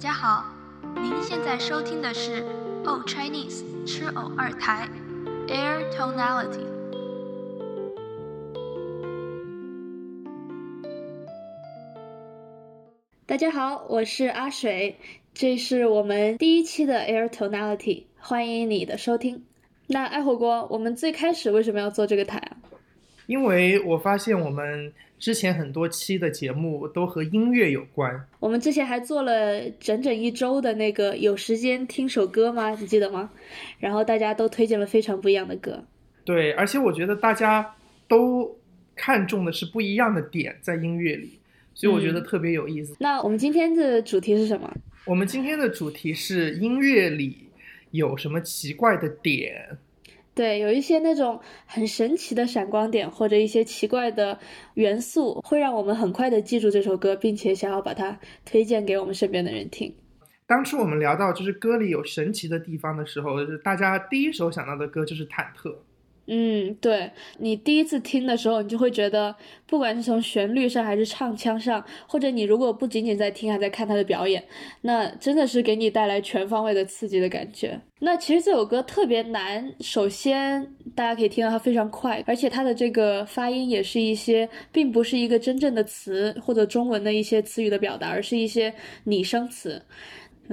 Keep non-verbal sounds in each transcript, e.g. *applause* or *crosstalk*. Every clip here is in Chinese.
大家好，您现在收听的是 O Chinese 吃偶二台 Air Tonality。大家好，我是阿水，这是我们第一期的 Air Tonality，欢迎你的收听。那爱火锅，我们最开始为什么要做这个台啊？因为我发现我们之前很多期的节目都和音乐有关。我们之前还做了整整一周的那个有时间听首歌吗？你记得吗？然后大家都推荐了非常不一样的歌。对，而且我觉得大家都看重的是不一样的点在音乐里，所以我觉得特别有意思。那我们今天的主题是什么？我们今天的主题是音乐里有什么奇怪的点。对，有一些那种很神奇的闪光点，或者一些奇怪的元素，会让我们很快的记住这首歌，并且想要把它推荐给我们身边的人听。当初我们聊到就是歌里有神奇的地方的时候，就是大家第一首想到的歌就是《忐忑》。嗯，对你第一次听的时候，你就会觉得，不管是从旋律上还是唱腔上，或者你如果不仅仅在听，还在看他的表演，那真的是给你带来全方位的刺激的感觉。那其实这首歌特别难，首先大家可以听到它非常快，而且它的这个发音也是一些，并不是一个真正的词或者中文的一些词语的表达，而是一些拟声词，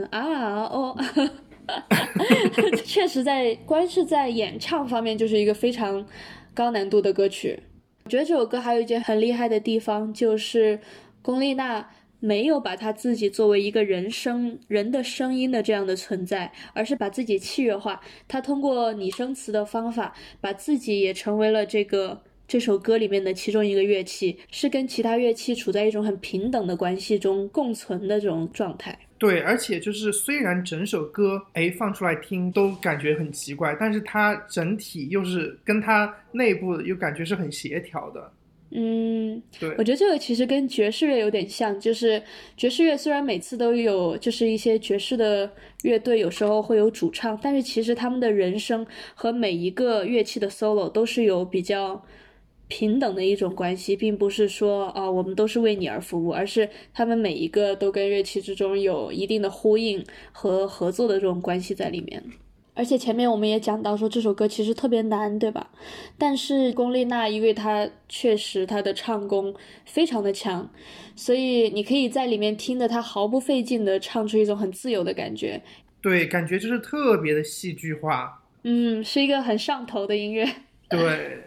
啊哦。*laughs* *laughs* 确实，在光是在演唱方面就是一个非常高难度的歌曲。我觉得这首歌还有一件很厉害的地方，就是龚丽娜没有把她自己作为一个人声、人的声音的这样的存在，而是把自己器乐化。她通过拟声词的方法，把自己也成为了这个这首歌里面的其中一个乐器，是跟其他乐器处在一种很平等的关系中共存的这种状态。对，而且就是虽然整首歌哎放出来听都感觉很奇怪，但是它整体又是跟它内部又感觉是很协调的。嗯，对，我觉得这个其实跟爵士乐有点像，就是爵士乐虽然每次都有就是一些爵士的乐队有时候会有主唱，但是其实他们的人声和每一个乐器的 solo 都是有比较。平等的一种关系，并不是说啊，我们都是为你而服务，而是他们每一个都跟乐器之中有一定的呼应和合作的这种关系在里面。而且前面我们也讲到说这首歌其实特别难，对吧？但是龚丽娜因为她确实她的唱功非常的强，所以你可以在里面听的她毫不费劲的唱出一种很自由的感觉。对，感觉就是特别的戏剧化。嗯，是一个很上头的音乐。对。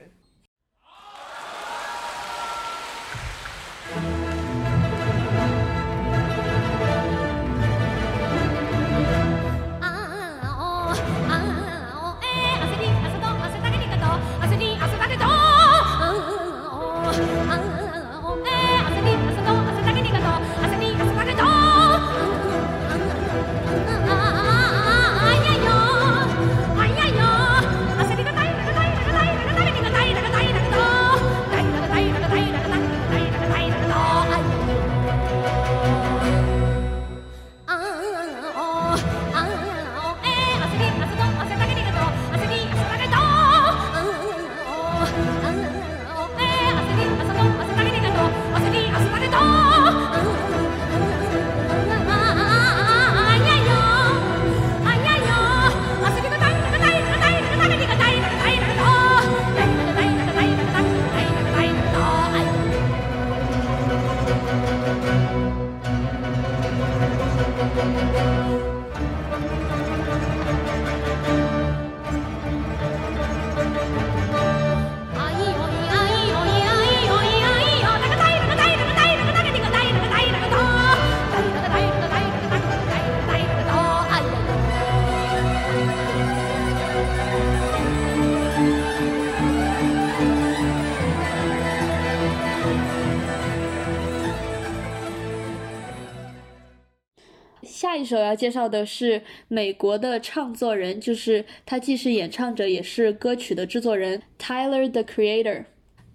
首要介绍的是美国的唱作人，就是他既是演唱者，也是歌曲的制作人，Tyler the Creator。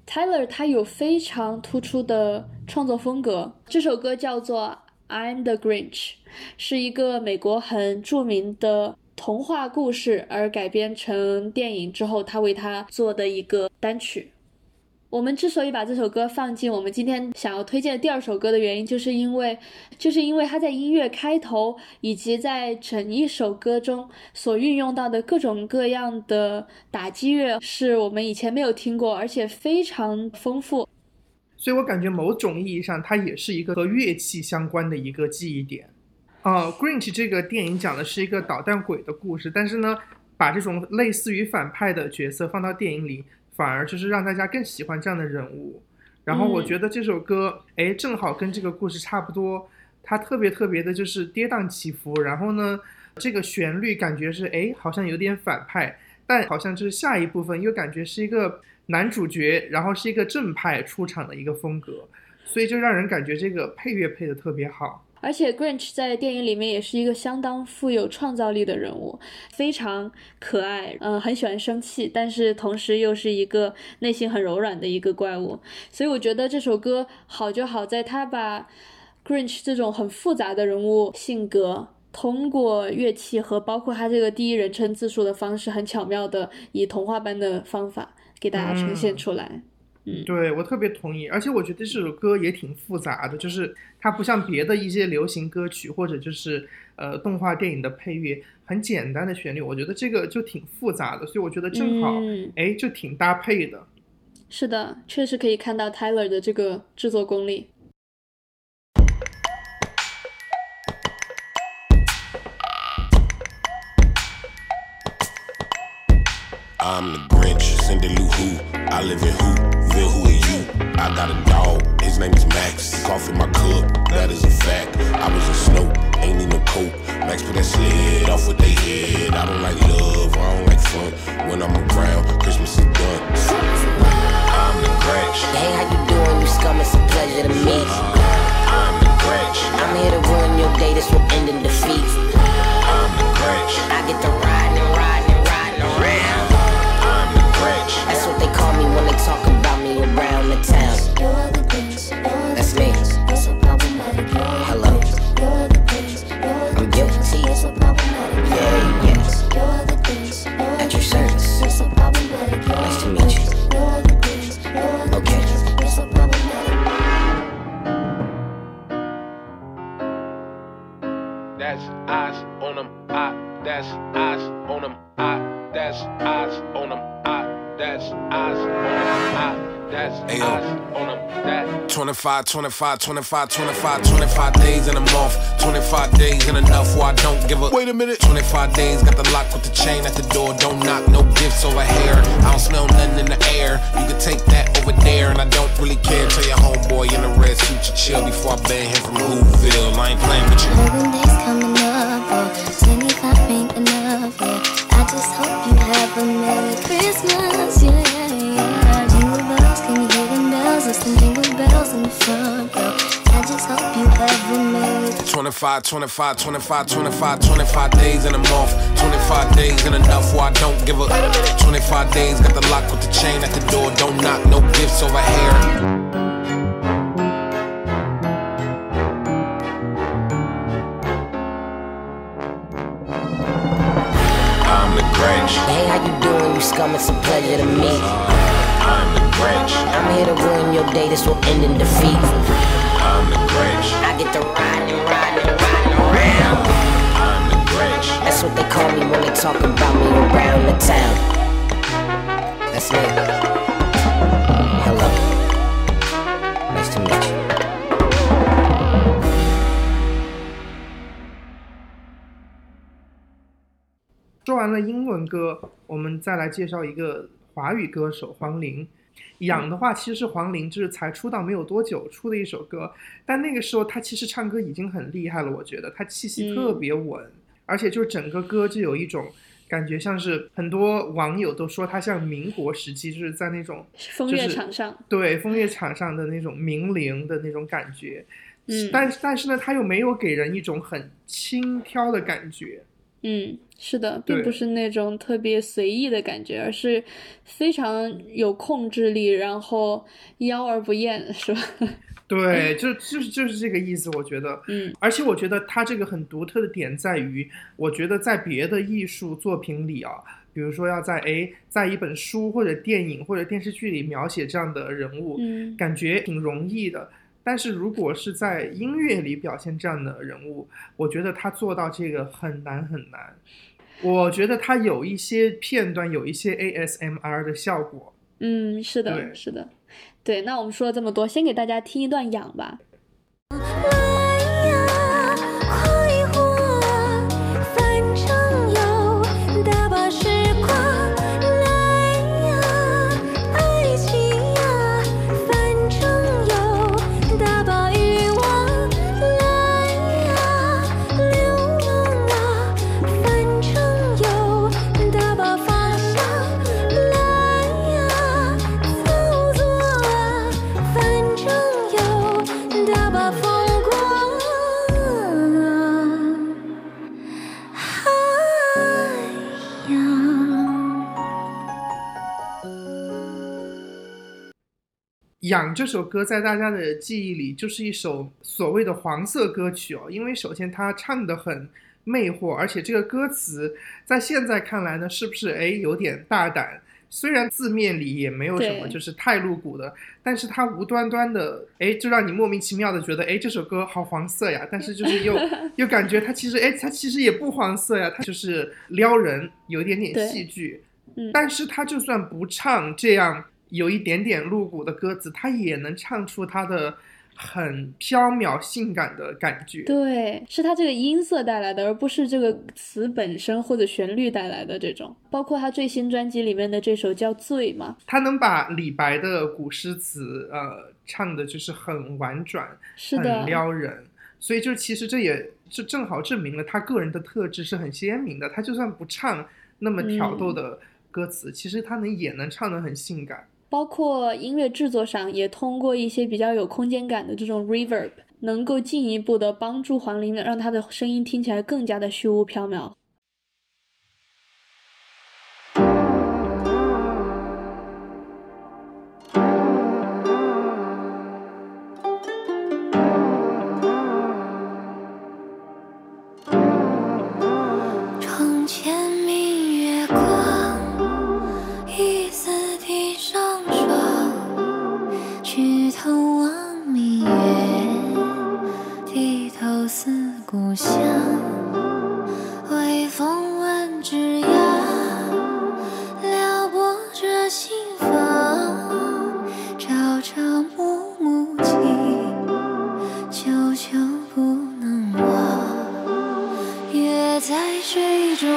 Tyler 他有非常突出的创作风格，这首歌叫做《I'm the Grinch》，是一个美国很著名的童话故事而改编成电影之后，他为他做的一个单曲。我们之所以把这首歌放进我们今天想要推荐的第二首歌的原因，就是因为，就是因为它在音乐开头以及在整一首歌中所运用到的各种各样的打击乐，是我们以前没有听过，而且非常丰富。所以我感觉某种意义上，它也是一个和乐器相关的一个记忆点。啊，《Grinch》这个电影讲的是一个捣蛋鬼的故事，但是呢，把这种类似于反派的角色放到电影里。反而就是让大家更喜欢这样的人物，然后我觉得这首歌，哎，正好跟这个故事差不多，它特别特别的就是跌宕起伏，然后呢，这个旋律感觉是哎，好像有点反派，但好像就是下一部分又感觉是一个男主角，然后是一个正派出场的一个风格，所以就让人感觉这个配乐配的特别好。而且 Grinch 在电影里面也是一个相当富有创造力的人物，非常可爱，嗯，很喜欢生气，但是同时又是一个内心很柔软的一个怪物。所以我觉得这首歌好就好在它把 Grinch 这种很复杂的人物性格，通过乐器和包括他这个第一人称自述的方式，很巧妙的以童话般的方法给大家呈现出来。嗯，对我特别同意，而且我觉得这首歌也挺复杂的，就是它不像别的一些流行歌曲或者就是呃动画电影的配乐，很简单的旋律，我觉得这个就挺复杂的，所以我觉得正好，哎，就挺搭配的。是的，确实可以看到 Tyler 的这个制作功力。I'm the Grinch, Cindy Lou Who. I live in Whoville, who are you? I got a dog, his name is Max. In my cup, that is a fact. I was a snow, ain't need no coat. Max put that sled off with they head. I don't like love, I don't like fun. When I'm around, Christmas is done. I'm the Grinch. Hey, how you doing? You scum, it's a pleasure to meet you. I'm the Grinch. I'm here to ruin your day, this will end in defeat. I'm the Grinch. I get to ride and ride and ride around. I'm the Grinch. That's what they call me when they talk about around the town. 25, 25, 25, 25, 25 days in a month. 25 days ain't enough where I don't give a. Wait a minute. 25 days, got the lock with the chain at the door. Don't knock, no gifts over here. I don't smell nothing in the air. You can take that over there, and I don't really care. Tell your homeboy in the red suit to chill before I ban him from Whoville. I ain't playing with you. Living days coming up, yeah. Bells in the front, girl. I just hope you have a Merry 25, 25, 25, 25, 25 days in a month. 25 days ain't enough where I don't give a. 25 days, got the lock with the chain at the door. Don't knock, no gifts over here. 说完了英文歌，我们再来介绍一个华语歌手黄龄。养的话，其实是黄龄就是才出道没有多久出的一首歌，但那个时候她其实唱歌已经很厉害了，我觉得她气息特别稳，而且就是整个歌就有一种感觉，像是很多网友都说她像民国时期就是在那种风月场上，对风月场上的那种名伶的那种感觉，嗯，但但是呢，她又没有给人一种很轻佻的感觉，嗯，是的，并不是那种特别随意的感觉，而是非常有控制力，然后妖而不厌，是吧？*laughs* 对，就就是就是这个意思，我觉得，嗯，而且我觉得他这个很独特的点在于，我觉得在别的艺术作品里啊，比如说要在哎，在一本书或者电影或者电视剧里描写这样的人物，嗯感觉挺容易的。但是如果是在音乐里表现这样的人物，我觉得他做到这个很难很难。我觉得他有一些片段有一些 ASMR 的效果。嗯，是的，是的，对。那我们说了这么多，先给大家听一段痒吧。*laughs* 痒这首歌在大家的记忆里就是一首所谓的黄色歌曲哦，因为首先它唱的很魅惑，而且这个歌词在现在看来呢，是不是哎有点大胆？虽然字面里也没有什么就是太露骨的，但是它无端端的哎，就让你莫名其妙的觉得哎这首歌好黄色呀，但是就是又 *laughs* 又感觉它其实哎它其实也不黄色呀，它就是撩人，有一点点戏剧。嗯，但是他就算不唱这样有一点点露骨的歌词，他也能唱出他的很飘渺性感的感觉。对，是它这个音色带来的，而不是这个词本身或者旋律带来的这种。包括他最新专辑里面的这首叫《醉》嘛，他能把李白的古诗词呃唱的就是很婉转，是的很，撩人。所以就其实这也就正好证明了他个人的特质是很鲜明的。他就算不唱那么挑逗的歌词，其实他能也能唱得很性感。包括音乐制作上也通过一些比较有空间感的这种 reverb，能够进一步的帮助黄龄让她的声音听起来更加的虚无缥缈。水中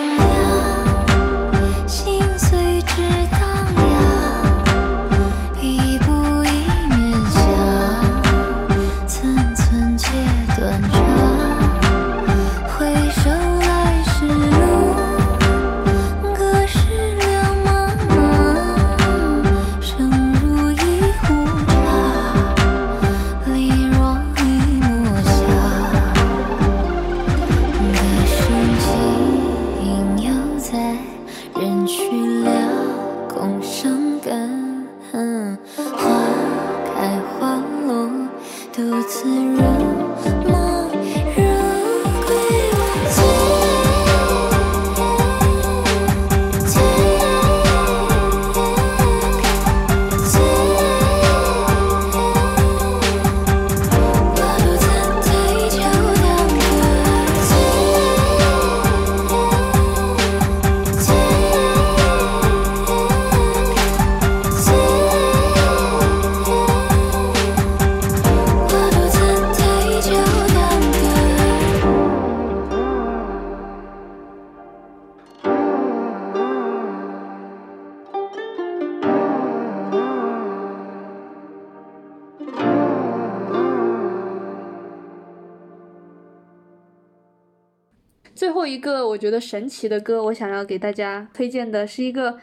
最后一个我觉得神奇的歌，我想要给大家推荐的是一个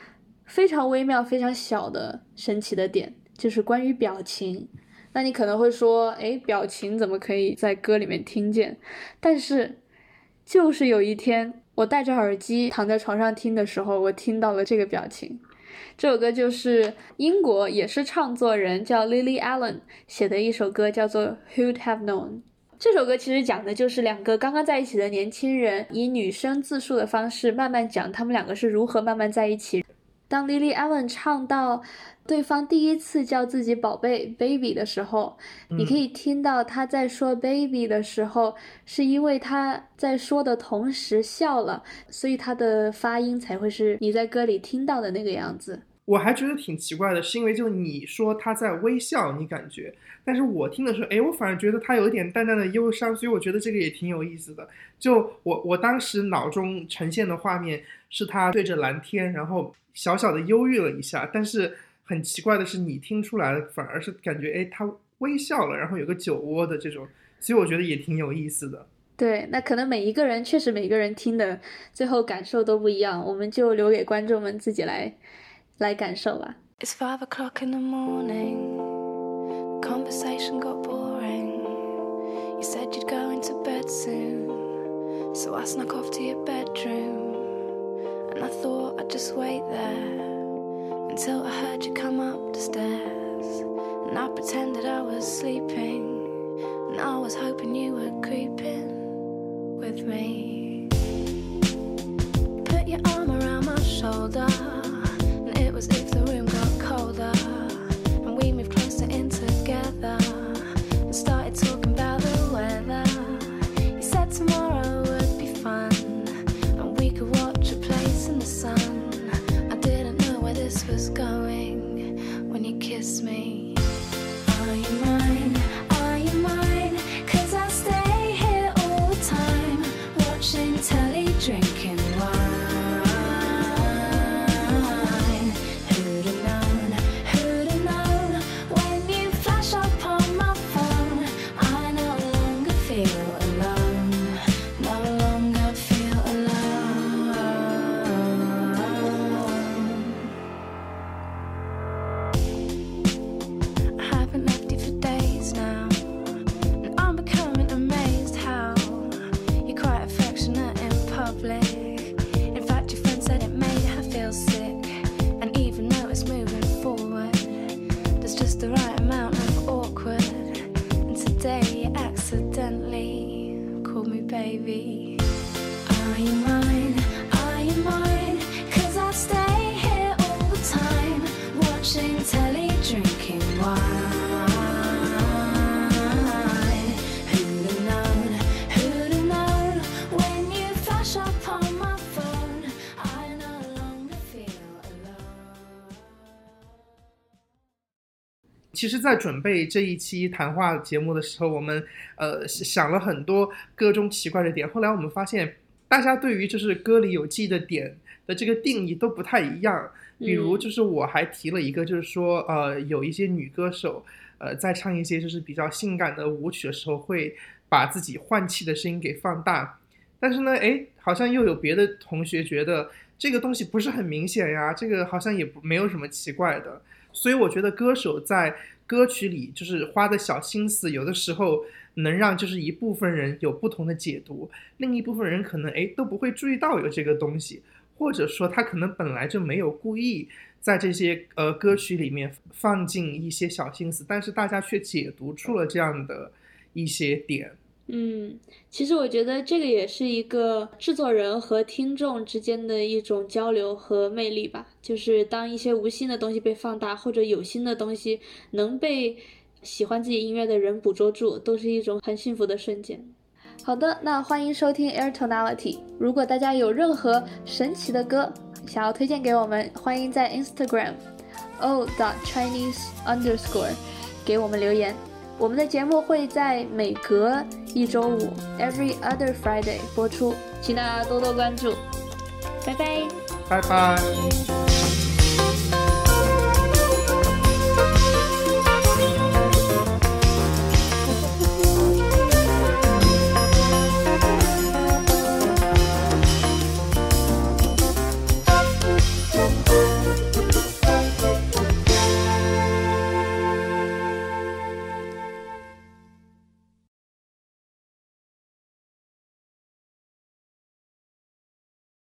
非常微妙、非常小的神奇的点，就是关于表情。那你可能会说，诶，表情怎么可以在歌里面听见？但是，就是有一天我戴着耳机躺在床上听的时候，我听到了这个表情。这首歌就是英国也是唱作人叫 Lily Allen 写的一首歌，叫做《Who'd Have Known》。这首歌其实讲的就是两个刚刚在一起的年轻人，以女生自述的方式慢慢讲他们两个是如何慢慢在一起。当 Lily Allen 唱到对方第一次叫自己宝贝 baby 的时候，你可以听到他在说 baby 的时候，是因为他在说的同时笑了，所以他的发音才会是你在歌里听到的那个样子。我还觉得挺奇怪的，是因为就你说他在微笑，你感觉，但是我听的时候，哎，我反而觉得他有一点淡淡的忧伤，所以我觉得这个也挺有意思的。就我我当时脑中呈现的画面是他对着蓝天，然后小小的忧郁了一下，但是很奇怪的是，你听出来，反而是感觉，哎，他微笑了，然后有个酒窝的这种，所以我觉得也挺有意思的。对，那可能每一个人确实每个人听的最后感受都不一样，我们就留给观众们自己来来感受吧。 It's five o'clock in the morning. Conversation got boring. You said you'd go into bed soon. So I snuck off to your bedroom. And I thought I'd just wait there until I heard you come up the stairs. And I pretended I was sleeping. And I was hoping you were creeping with me. Put your arm 其实，在准备这一期谈话节目的时候，我们呃想了很多歌中奇怪的点。后来我们发现，大家对于就是歌里有记忆的点的这个定义都不太一样。比如，嗯就是我还提了一个，就是说，呃，有一些女歌手，呃，在唱一些就是比较性感的舞曲的时候，会把自己换气的声音给放大。但是呢，诶，好像又有别的同学觉得这个东西不是很明显呀，这个好像也不没有什么奇怪的。所以我觉得歌手在歌曲里就是花的小心思，有的时候能让就是一部分人有不同的解读，另一部分人可能哎都不会注意到有这个东西，或者说他可能本来就没有故意在这些呃歌曲里面放进一些小心思，但是大家却解读出了这样的一些点。嗯，其实我觉得这个也是一个制作人和听众之间的一种交流和魅力吧。就是当一些无心的东西被放大，或者有心的东西能被喜欢自己音乐的人捕捉住，都是一种很幸福的瞬间。好的，那欢迎收听 Air Tonality。如果大家有任何神奇的歌想要推荐给我们，欢迎在 Instagram o dot Chinese underscore 给我们留言。我们的节目会在每隔一周五 （every other Friday） 播出，请大家多多关注。拜拜。拜拜。